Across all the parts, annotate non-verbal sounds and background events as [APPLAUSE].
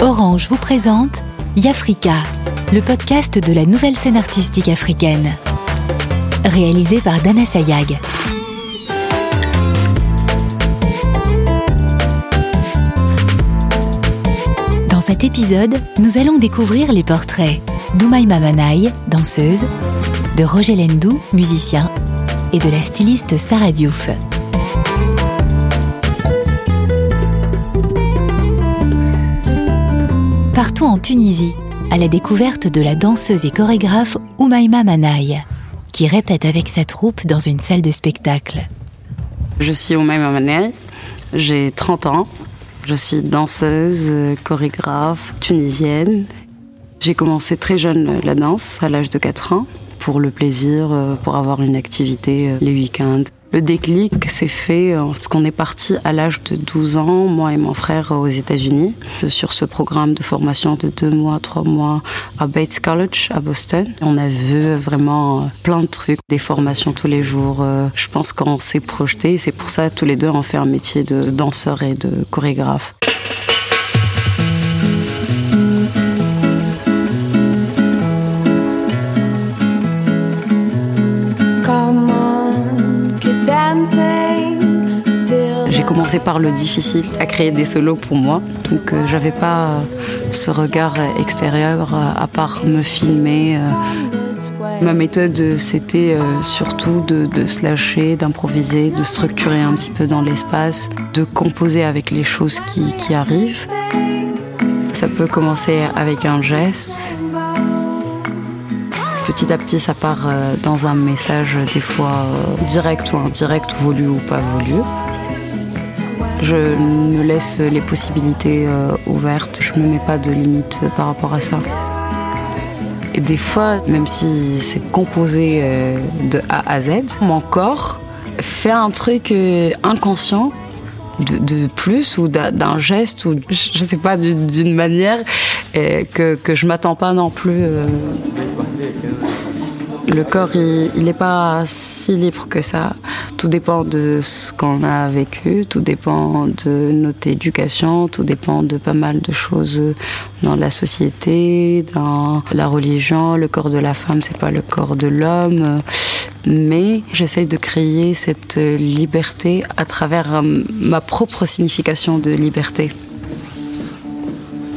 Orange vous présente Yafrika, le podcast de la nouvelle scène artistique africaine. Réalisé par Dana Sayag. Dans cet épisode, nous allons découvrir les portraits d'Oumaïma Manaï, danseuse, de Roger Lendou, musicien, et de la styliste Sarah Diouf. Partons en Tunisie, à la découverte de la danseuse et chorégraphe Oumaïma Manaï, qui répète avec sa troupe dans une salle de spectacle. Je suis Oumaïma Manaï, j'ai 30 ans, je suis danseuse, chorégraphe tunisienne. J'ai commencé très jeune la danse, à l'âge de 4 ans, pour le plaisir, euh, pour avoir une activité euh, les week-ends. Le déclic s'est fait euh, parce qu'on est parti à l'âge de 12 ans, moi et mon frère, aux États-Unis, sur ce programme de formation de deux mois, trois mois à Bates College à Boston. On a vu vraiment plein de trucs, des formations tous les jours. Je pense qu'on s'est projeté. C'est pour ça tous les deux on fait un métier de danseur et de chorégraphe. Commencé par le difficile, à créer des solos pour moi. Donc euh, j'avais pas euh, ce regard extérieur euh, à part me filmer. Ma méthode, c'était surtout de, se lâcher, d'improviser, de structurer un petit peu dans l'espace, de composer avec les choses qui arrivent. Ça peut commencer avec un geste, Petit à petit, ça part dans un message, des fois direct ou indirect, voulu ou pas voulu. Je me laisse les possibilités euh, ouvertes. Je me mets pas de limites par rapport à ça. Et des fois, même si c'est composé euh, de A à Z, mon corps fait un truc euh, inconscient de, plus ou d'un geste ou je sais pas d'une manière que, que je m'attends pas non plus. Le corps, il n'est pas si libre que ça. Tout dépend de ce qu'on a vécu, tout dépend de notre éducation, tout dépend de pas mal de choses dans la société, dans la religion. Le corps de la femme, c'est pas le corps de l'homme. Mais j'essaye de créer cette liberté à travers ma propre signification de liberté.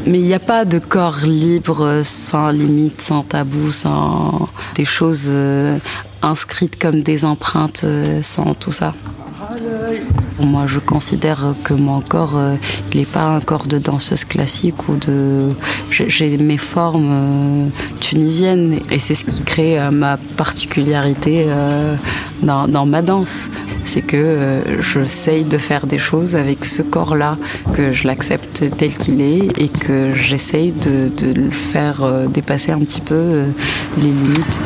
Mais il n'y a pas de corps libre sans limite, sans tabou, sans des choses euh, inscrites comme des empreintes, euh, sans tout ça. Moi, je considère que mon corps, euh, il n'est pas un corps de danseuse classique ou de. J'ai mes formes tunisiennes et c'est ce qui crée ma particularité dans, ma danse c'est que euh, j'essaye de faire des choses avec ce corps-là, que je l'accepte tel qu'il est et que j'essaye de, le faire euh, dépasser un petit peu euh, les limites.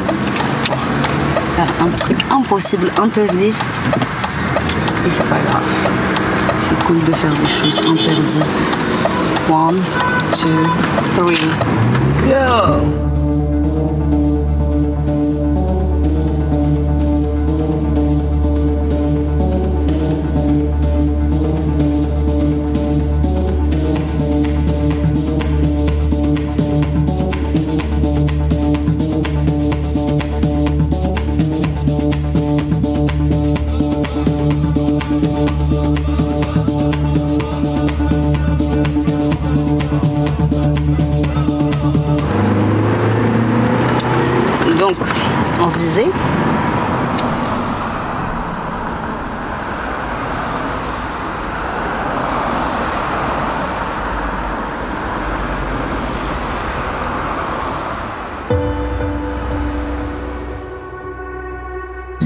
Un truc impossible, interdit, c'est pas grave. C'est cool de faire des choses interdites. One, two, three, go!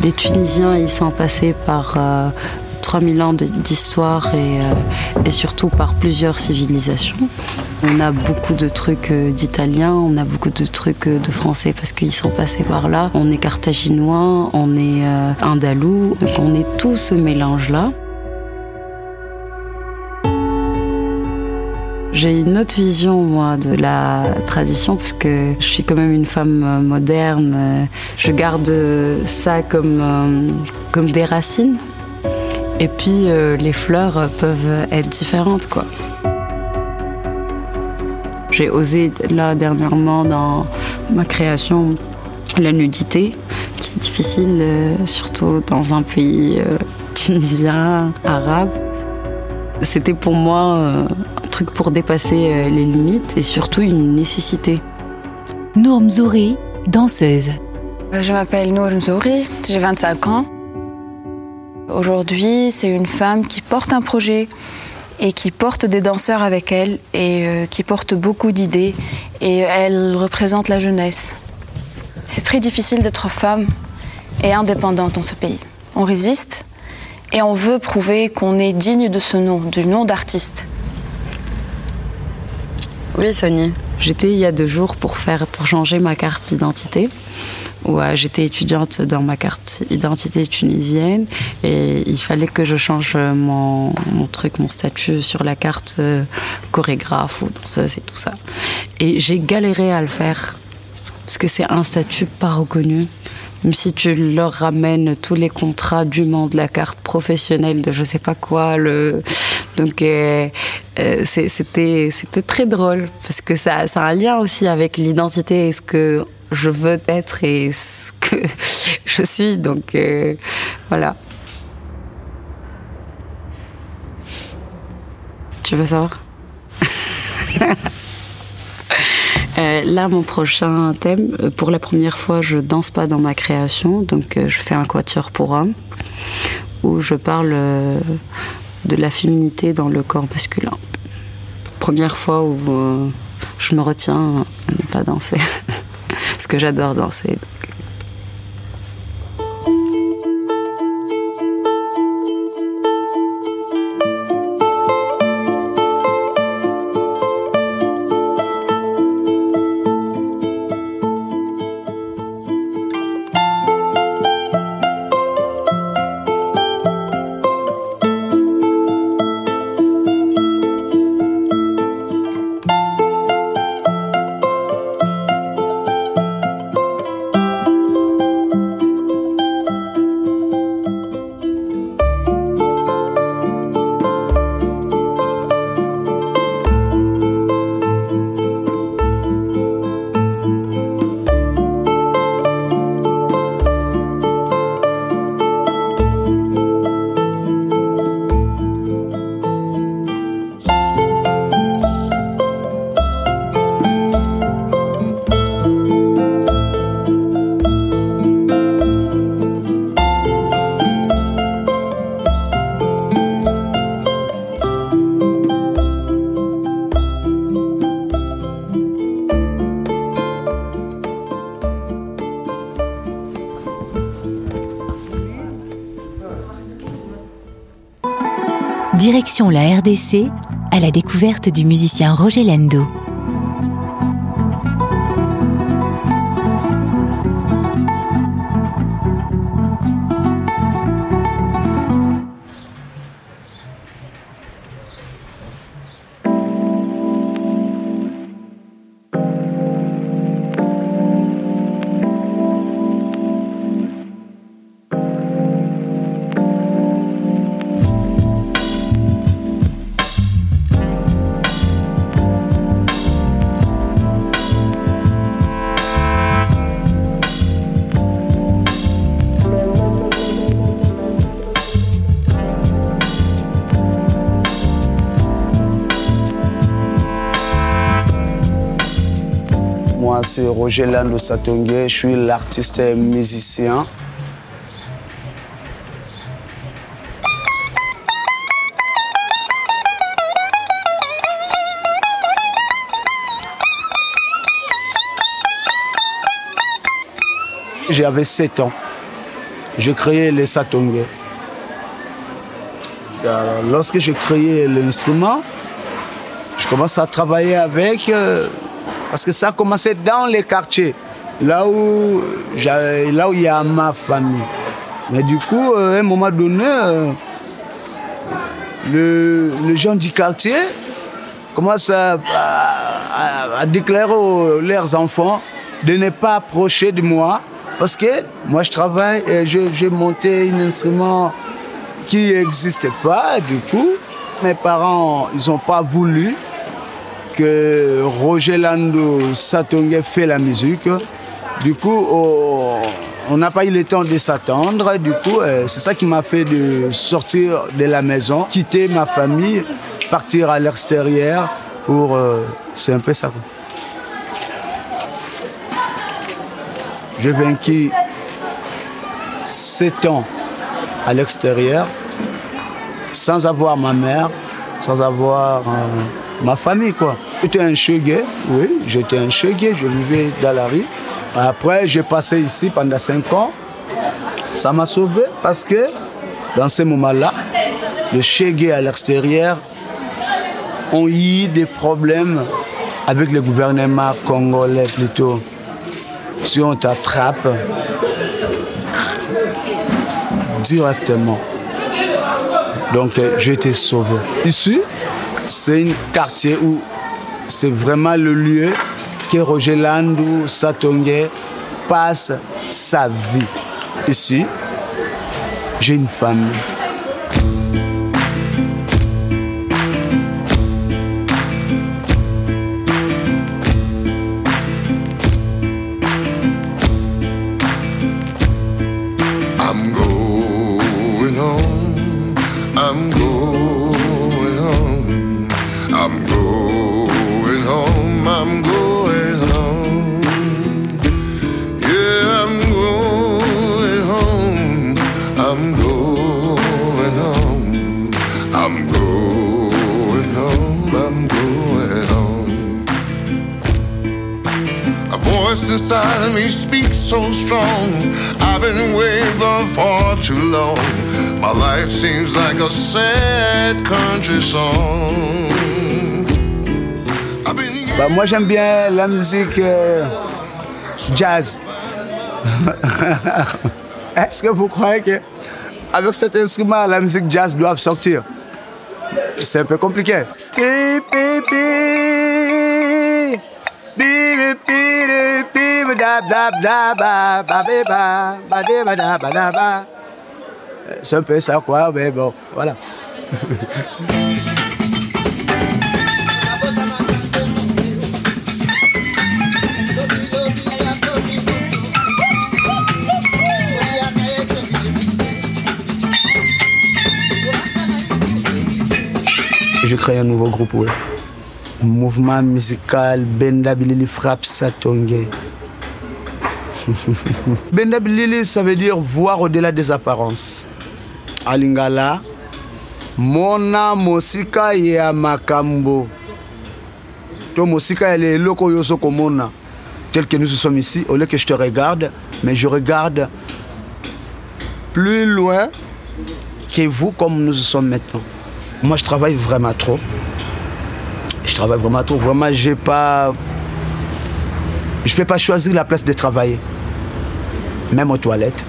Les Tunisiens, ils sont passés par 3000 euh, ans d'histoire et, euh, et, surtout par plusieurs civilisations. On a beaucoup de trucs euh, d'italiens, on a beaucoup de trucs de français parce qu'ils sont passés par là. On est carthaginois, on est andalou, donc on est tout ce mélange-là. J'ai une autre vision, moi, de la tradition, parce que je suis quand même une femme euh, moderne. Je garde ça comme, euh, comme des racines. Et puis euh, les fleurs peuvent être différentes, quoi. J'ai osé là dernièrement dans ma création la nudité, qui est difficile, euh, surtout dans un pays euh, tunisien, arabe. C'était pour moi truc pour dépasser les limites et surtout une nécessité. Nour Mzouri, danseuse. Je m'appelle Nour Mzouri, j'ai 25 ans. Aujourd'hui, c'est une femme qui porte un projet et qui porte des danseurs avec elle et euh, qui porte beaucoup d'idées et elle représente la jeunesse. C'est très difficile d'être femme et indépendante dans ce pays. On résiste et on veut prouver qu'on est digne de ce nom, du nom d'artiste. Oui, Sonia. J'étais il y a deux jours pour faire, pour changer ma carte d'identité où euh, j'étais étudiante dans ma carte identité tunisienne et il fallait que je change mon, truc, mon statut sur la carte euh, chorégraphe ou danseuse et tout ça. Et j'ai galéré à le faire parce que c'est un statut pas reconnu. Même si tu leur ramènes tous les contrats du monde, la carte professionnelle de je sais pas quoi, le donc euh, c'était c'était très drôle parce que ça, a un lien aussi avec l'identité et ce que je veux être et ce que [LAUGHS] je suis. Donc euh, voilà. Tu veux savoir? [LAUGHS] Euh, Là, mon prochain thème, euh, pour la première fois, je danse pas dans ma création, donc je fais un quatuor pour hommes, où je parle de la féminité dans le corps masculin. Première fois où je me retiens à ne pas danser. [LAUGHS] parce que j'adore danser. Direction la RDC à la découverte du musicien Roger Lendo. C'est Roger Lando Satongue, je suis l'artiste musicien. J'avais 7 ans. Je créais les Satongue. Lorsque j'ai créé l'instrument, je commence à travailler avec. Euh, parce que ça a commencé dans les quartiers, là où, là où il y a ma famille. Mais du coup, euh, à un moment donné, euh, le, les gens du quartier commencent à, déclarer aux, leurs enfants de ne pas approcher de moi. Parce que moi, je travaille et j'ai monté un instrument qui n'existait pas, du coup. Mes parents, ils n'ont pas voulu que Roger Lando Satongue fait la musique. Du coup, on n'a pas eu le temps de s'attendre. Du coup, euh, c'est ça qui m'a fait de sortir de la maison, quitter ma famille, partir à l'extérieur pour... Euh, c'est un peu ça. J'ai vaincu sept ans à l'extérieur sans avoir ma mère, sans avoir euh, ma famille. quoi. J'étais un cheguet, oui, j'étais un cheguet, je vivais dans la rue. Après, j'ai passé ici pendant cinq ans. Ça m'a sauvé parce que dans ce moment-là, le cheguet à l'extérieur ont eu des problèmes avec le gouvernement congolais plutôt. Si on t'attrape directement. Donc j'ai été sauvé. Ici, c'est un quartier où c'est vraiment le lieu que Roger Landou Satongue passe sa vie. Ici, j'ai une famille. A sad country song. Bah, moi j'aime bien la musique euh, jazz. Est-ce que vous croyez que avec cet instrument la musique jazz doit sortir C'est un peu compliqué. C'est un peu ça, quoi, mais bon, voilà. J'ai créé un nouveau groupe, oui. Mouvement musical Benda Bilili Frappe Satongue. [LAUGHS] Benda Bilili, ça veut dire voir au-delà des apparences. Alingala mona mosika ya makambo. To mosika ya eloko oyo ozo komona tel que nous sommes ici au lieu que je te regarde mais je regarde plus loin que vous comme nous sommes maintenant. Moi je travaille vraiment trop. Je travaille vraiment trop. Vraiment j'ai pas je ne peux pas choisir la place de travailler. Même aux toilettes.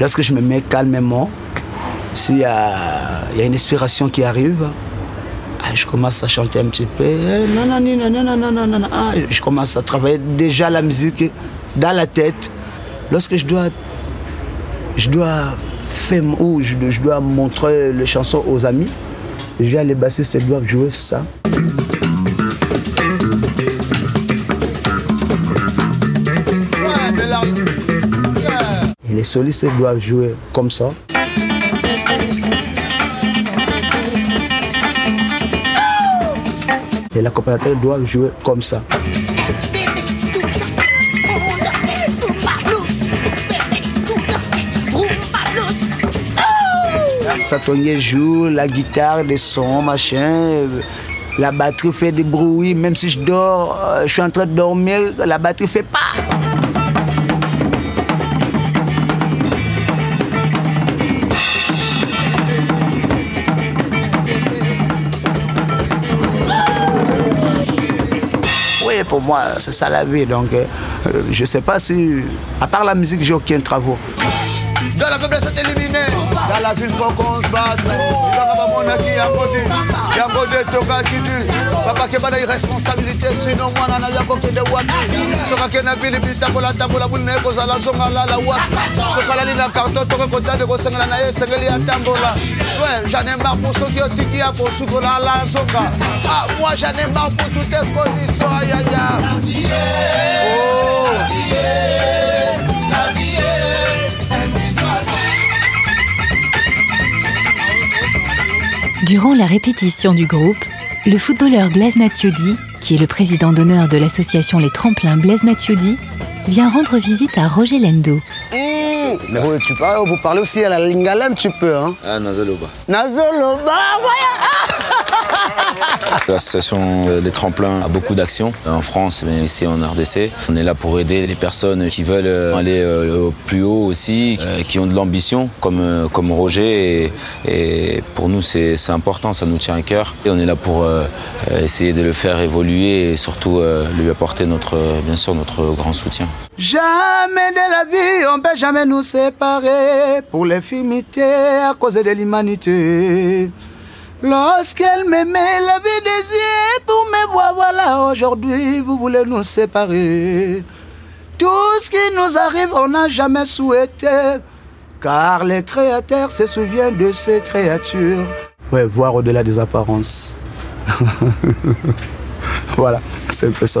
Lorsque je me mets calmement s'il y a, y a, une inspiration qui arrive, ah, je commence à chanter un petit peu. Je commence à travailler déjà la musique dans la tête. Lorsque je dois, je dois faire ou je, je dois montrer les chansons aux amis, déjà les bassistes doivent jouer ça. Et les solistes doivent jouer comme ça. Et l'accompagnateur doit jouer comme ça. Satonnier joue la guitare, des sons, machin. La batterie fait des bruits, même si je dors, euh, je suis en train de dormir, la batterie fait pas. Pour moi, c'est ça la vie. Donc, euh, je ne sais pas si, à part la musique, j'ai aucun travaux. Dans la faiblesse, c'est éliminé. Dans la ville, faut qu'on se batte. Il mon acquis à côté. Y a un côté, toka qui tue. Papa qui a pas de sinon moi, y a côté de wati. Soka qui n'a pas de bita, pour la table, la boule, n'est pas la songa, la la wati. Soka la ligne, carton, toka, content de ressembler à la y a tambola. Ouais, j'en ai marre pour ceux qui ont tiki, pour ceux qui ont la la songa. Ah, moi, j'en ai marre pour toutes les conditions, aïe, aïe, aïe. Oh. Durant la répétition du groupe, le footballeur Blaise Matuidi, qui est le président d'honneur de l'association Les Tremplins Blaise Matuidi, vient rendre visite à Roger Lendo. Mmh. Mais oui, tu parles, vous parlez aussi à la lingala un petit peu, hein Ah, Nazaloba. Nazoloba, ouais L'association des tremplins a beaucoup d'actions en France, mais ici en RDC. On est là pour aider les personnes qui veulent euh, aller euh, plus haut aussi, euh, qui ont de l'ambition, comme, comme Roger. Et, pour nous, c'est important, ça nous tient à cœur. Et on est là pour essayer de le faire évoluer et surtout lui apporter notre, bien sûr notre grand soutien. Jamais de la vie, on peut jamais nous séparer pour l'infinité à cause de l'humanité. Lorsqu'elle m'aimait, la des yeux pour me voir, voilà, aujourd'hui, vous voulez nous séparer. Tout ce qui nous arrive, on n'a jamais souhaité, car les créateurs se souviennent de ces créatures. Ouais, voir au-delà des apparences. [LAUGHS] voilà, c'est un peu ça.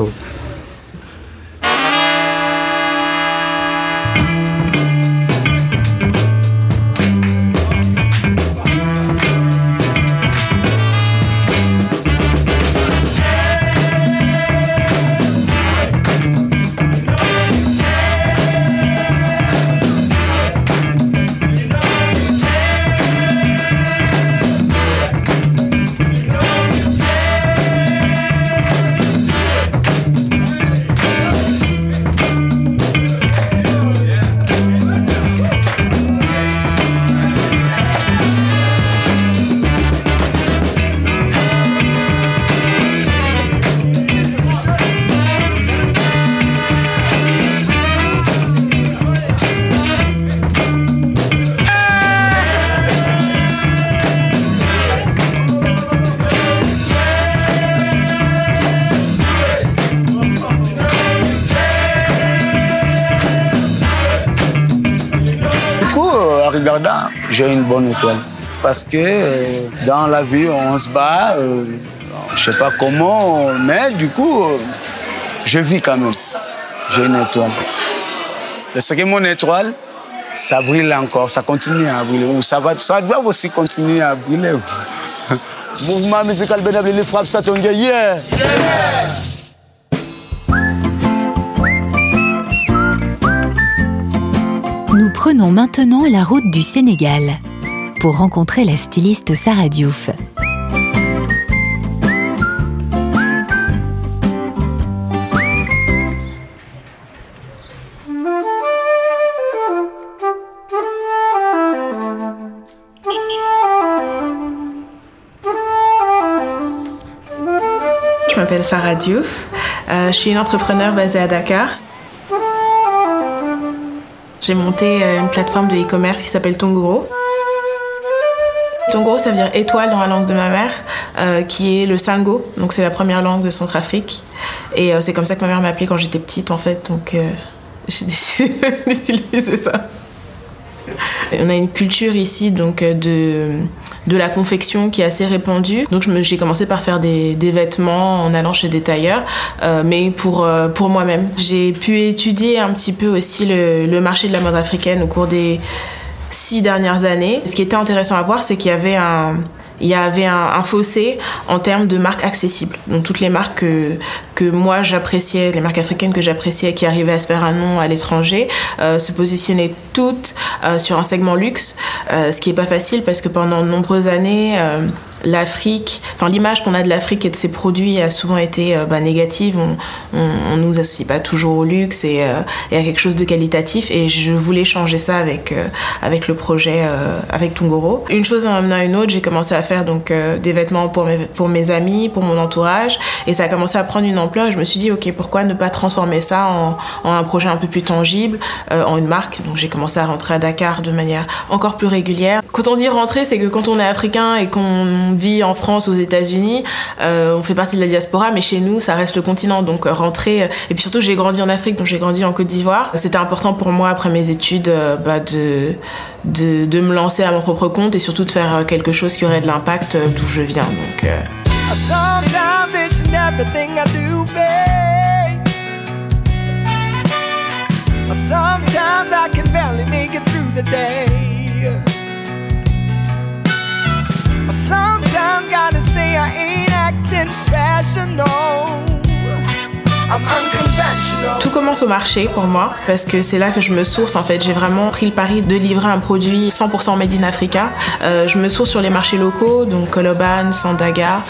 J'ai une bonne étoile. Parce que euh, dans la vie, on se bat, euh, je sais pas comment, mais du coup, euh, je vis quand même. J'ai une étoile. C'est que mon étoile, ça brille encore, ça continue à briller. Ça, va, doit aussi continuer à briller. [LAUGHS] Mouvement musical bénévole, il frappe ça, ton yeah! yeah. Prenons maintenant la route du Sénégal pour rencontrer la styliste Sarah Diouf. Je m'appelle Sarah Diouf. Euh, je suis une entrepreneure basée à Dakar. J'ai monté euh, une plateforme de e-commerce qui s'appelle Tongoro. Tongoro, ça veut dire étoile dans la langue de ma mère, euh, qui est le sango. Donc c'est la première langue de Centrafrique. Et euh, c'est comme ça que ma mère m'appelait quand j'étais petite, en fait. Donc [LAUGHS] j'ai décidé d'utiliser ça. On a une culture ici donc de, de la confection qui est assez répandue. Donc j'ai commencé par faire des, des, vêtements en allant chez des tailleurs, euh, mais pour, euh, pour moi-même. J'ai pu étudier un petit peu aussi le, le, marché de la mode africaine au cours des six dernières années. Ce qui était intéressant à voir, c'est qu'il y avait un il y avait un, fossé en termes de marques accessibles. Donc toutes les marques que, que moi j'appréciais, les marques africaines que j'appréciais, qui arrivaient à se faire un nom à l'étranger, euh, se positionnaient toutes euh, sur un segment luxe, euh, ce qui n'est pas facile parce que pendant de nombreuses années, l'Afrique, enfin l'image qu'on a de l'Afrique et de ses produits a souvent été bah, négative. On, on, nous associe pas toujours au luxe et, et, à quelque chose de qualitatif. Et je voulais changer ça avec avec le projet avec Tungoro. Une chose en amenant une autre, j'ai commencé à faire donc des vêtements pour mes, pour mes amis, pour mon entourage, et ça a commencé à prendre une ampleur. Et je me suis dit ok, pourquoi ne pas transformer ça en, en un projet un peu plus tangible, en une marque. Donc j'ai commencé à rentrer à Dakar de manière encore plus régulière. Quand on dit rentrer, c'est que quand on est africain et qu'on vit en France, aux États-Unis, euh, on fait partie de la diaspora, mais chez nous, ça reste le continent. Donc euh, rentrer. Euh, et puis surtout, j'ai grandi en Afrique, donc j'ai grandi en Côte d'Ivoire. C'était important pour moi après mes études bah, de, de, de me lancer à mon propre compte et surtout de faire quelque chose qui aurait de l'impact d'où je viens. Sometimes gotta say I ain't acting rational. Tout commence au marché pour moi parce que c'est là que je me source en fait. J'ai vraiment pris le pari de livrer un produit 100% made in Africa. Euh, je me source sur les marchés locaux, donc Koloban, Sandaga.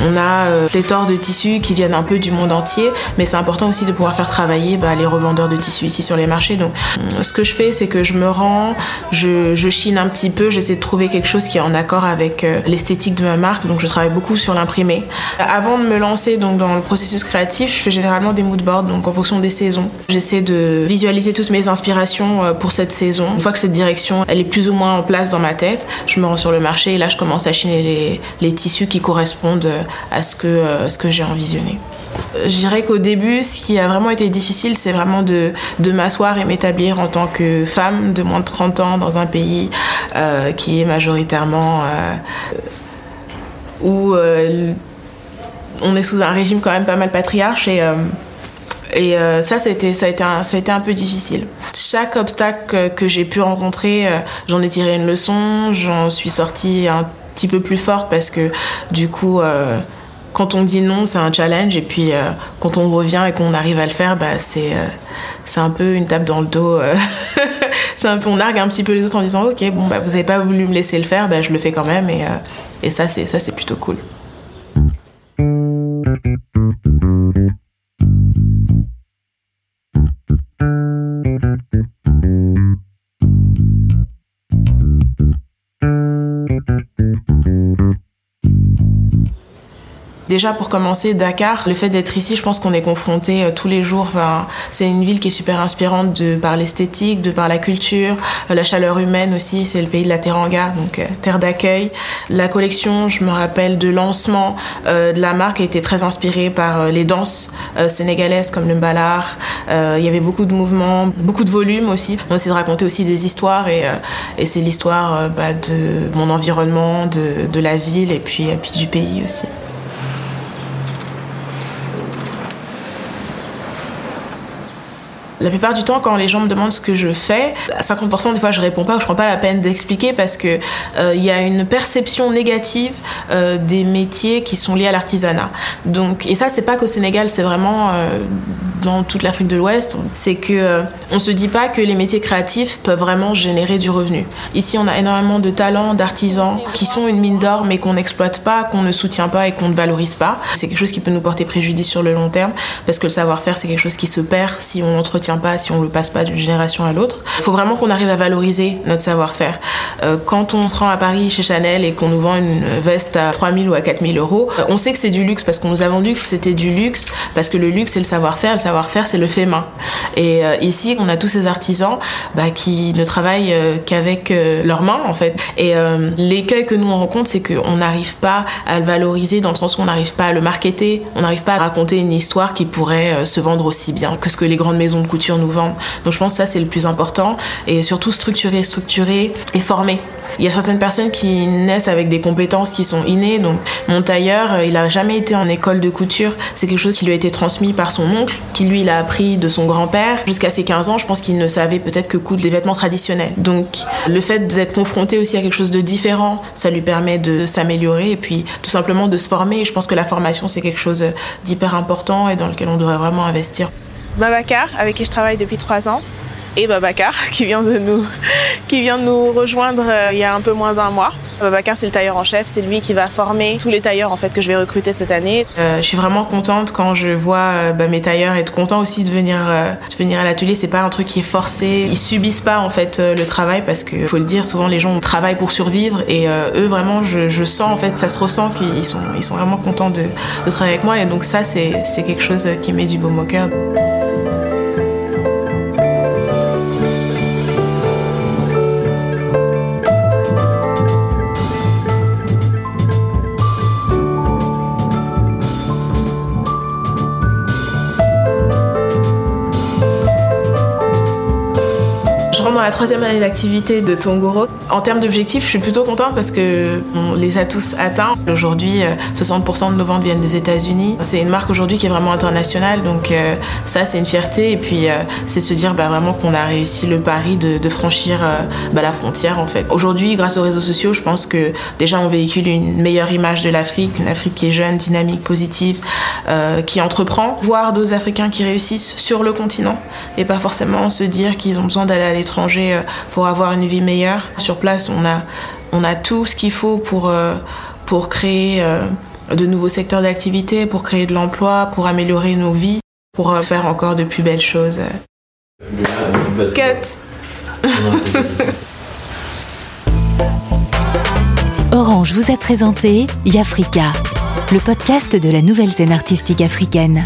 On a euh, pléthore de tissus qui viennent un peu du monde entier, mais c'est important aussi de pouvoir faire travailler bah, les revendeurs de tissus ici sur les marchés. Donc euh, ce que je fais, c'est que je me rends, je, chine un petit peu, j'essaie de trouver quelque chose qui est en accord avec euh, l'esthétique de ma marque. Donc je travaille beaucoup sur l'imprimé. Avant de me lancer donc dans le processus créatif, je fais généralement des moodboards, donc en fonction des saisons. J'essaie de visualiser toutes mes inspirations euh, pour cette saison. Une fois que cette direction, elle est plus ou moins en place dans ma tête, je me rends sur le marché et là, je commence à chiner les, tissus qui correspondent euh, à ce que, euh, ce que j'ai envisionné. Je dirais qu'au début, ce qui a vraiment été difficile, c'est vraiment de, de m'asseoir et m'établir en tant que femme de moins de 30 ans dans un pays qui est majoritairement... où on est sous un régime quand même pas mal patriarche et euh, ça, ça a, été, ça, a été un, ça a été un peu difficile. Chaque obstacle que j'ai pu rencontrer, euh, j'en ai tiré une leçon, j'en suis sortie un petit peu plus forte parce que du coup, quand on dit non, c'est un challenge et puis quand on revient et qu'on arrive à le faire, bah, c'est un peu une tape dans le dos. [LAUGHS] c'est un peu, on nargue un petit peu les autres en disant ok, bon, bah, vous n'avez pas voulu me laisser le faire, bah, je le fais quand même et, et ça, c'est plutôt cool. Déjà pour commencer, Dakar, le fait d'être ici, je pense qu'on est confronté euh, tous les jours. Enfin, c'est une ville qui est super inspirante de par l'esthétique, de par la culture, euh, la chaleur humaine aussi. C'est le pays de la Teranga, donc euh, terre d'accueil. La collection, je me rappelle de lancement de la marque, a été très inspirée par les danses sénégalaises comme le mbalar. Il y avait beaucoup de mouvements, beaucoup de volume aussi. On essaie de raconter aussi des histoires et, c'est l'histoire bah, de mon environnement, de, la ville et puis du pays aussi. La plupart du temps, quand les gens me demandent ce que je fais, à 50% des fois je réponds pas ou je prends pas la peine d'expliquer parce que euh, il y a une perception négative euh, des métiers qui sont liés à l'artisanat. Donc et ça c'est pas qu'au Sénégal, c'est vraiment euh, dans toute l'Afrique de l'Ouest, c'est que on se dit pas que les métiers créatifs peuvent vraiment générer du revenu. Ici, on a énormément de talents, d'artisans qui sont une mine d'or mais qu'on n'exploite pas, qu'on ne soutient pas et qu'on ne valorise pas. C'est quelque chose qui peut nous porter préjudice sur le long terme parce que le savoir-faire c'est quelque chose qui se perd si on entretient pas, si on le passe pas d'une génération à l'autre. Il faut vraiment qu'on arrive à valoriser notre savoir-faire. Euh, quand on se rend à Paris chez Chanel et qu'on nous vend une veste à 3000 ou à 4000 euros, euh, on sait que c'est du luxe parce qu'on nous a vendu que c'était du luxe, parce que le luxe c'est le savoir-faire, le savoir-faire c'est le fait main. Et euh, ici, on a tous ces artisans bah, qui ne travaillent qu'avec leurs mains en fait. Et l'écueil que nous on rencontre, c'est qu'on n'arrive pas à le valoriser dans le sens où on n'arrive pas à le marketer, on n'arrive pas à raconter une histoire qui pourrait se vendre aussi bien que ce que les grandes maisons de nous vendent. Donc je pense que ça c'est le plus important et surtout structurer, structurer et former. Il y a certaines personnes qui naissent avec des compétences qui sont innées. Donc, mon tailleur, euh, il n'a jamais été en école de couture. C'est quelque chose qui lui a été transmis par son oncle, qui lui l'a appris de son grand-père. Jusqu'à ses 15 ans, je pense qu'il ne savait peut-être que coudre des vêtements traditionnels. Donc, le fait d'être confronté aussi à quelque chose de différent, ça lui permet de s'améliorer et puis tout simplement de se former. Et je pense que la formation, c'est quelque chose d'hyper important et dans lequel on devrait vraiment investir. Babacar, avec qui je travaille depuis trois ans. et Babacar [LAUGHS] qui vient de nous, qui vient de nous rejoindre euh, il y a un peu moins d'un mois. Babacar, c'est le tailleur en chef, c'est lui qui va former tous les tailleurs en fait que je vais recruter cette année. Euh, je suis vraiment contente quand je vois euh, bah, mes tailleurs être contents aussi de venir, de venir à l'atelier. C'est pas un truc qui est forcé. Ils subissent pas en fait le travail parce que faut le dire, souvent les gens travaillent pour survivre et eux vraiment, je, je, sens en fait, ça se ressent qu'ils sont, ils sont vraiment contents de, de travailler avec moi et donc ça c'est quelque chose qui met du baume au cœur. La troisième année d'activité de Tongoro. En termes d'objectifs, je suis plutôt contente parce que on les a tous atteints. Aujourd'hui, 60% euh, de nos ventes viennent des États-Unis. C'est une marque aujourd'hui qui est vraiment internationale, donc euh, ça c'est une fierté. Et puis euh, c'est se dire bah, vraiment qu'on a réussi le pari de, franchir bah, la frontière en fait. Aujourd'hui, grâce aux réseaux sociaux, je pense que déjà on véhicule une meilleure image de l'Afrique, une Afrique qui est jeune, dynamique, positive, qui entreprend. Voir d'autres Africains qui réussissent sur le continent et pas forcément se dire qu'ils ont besoin d'aller à l'étranger euh, pour avoir une vie meilleure. Sur place, on a, on a tout ce qu'il faut pour, euh, pour créer euh, de nouveaux secteurs d'activité, pour créer de l'emploi, pour améliorer nos vies, pour faire encore de plus belles choses. Cut [LAUGHS] Orange vous a présenté Yafrika, le podcast de la nouvelle scène artistique africaine.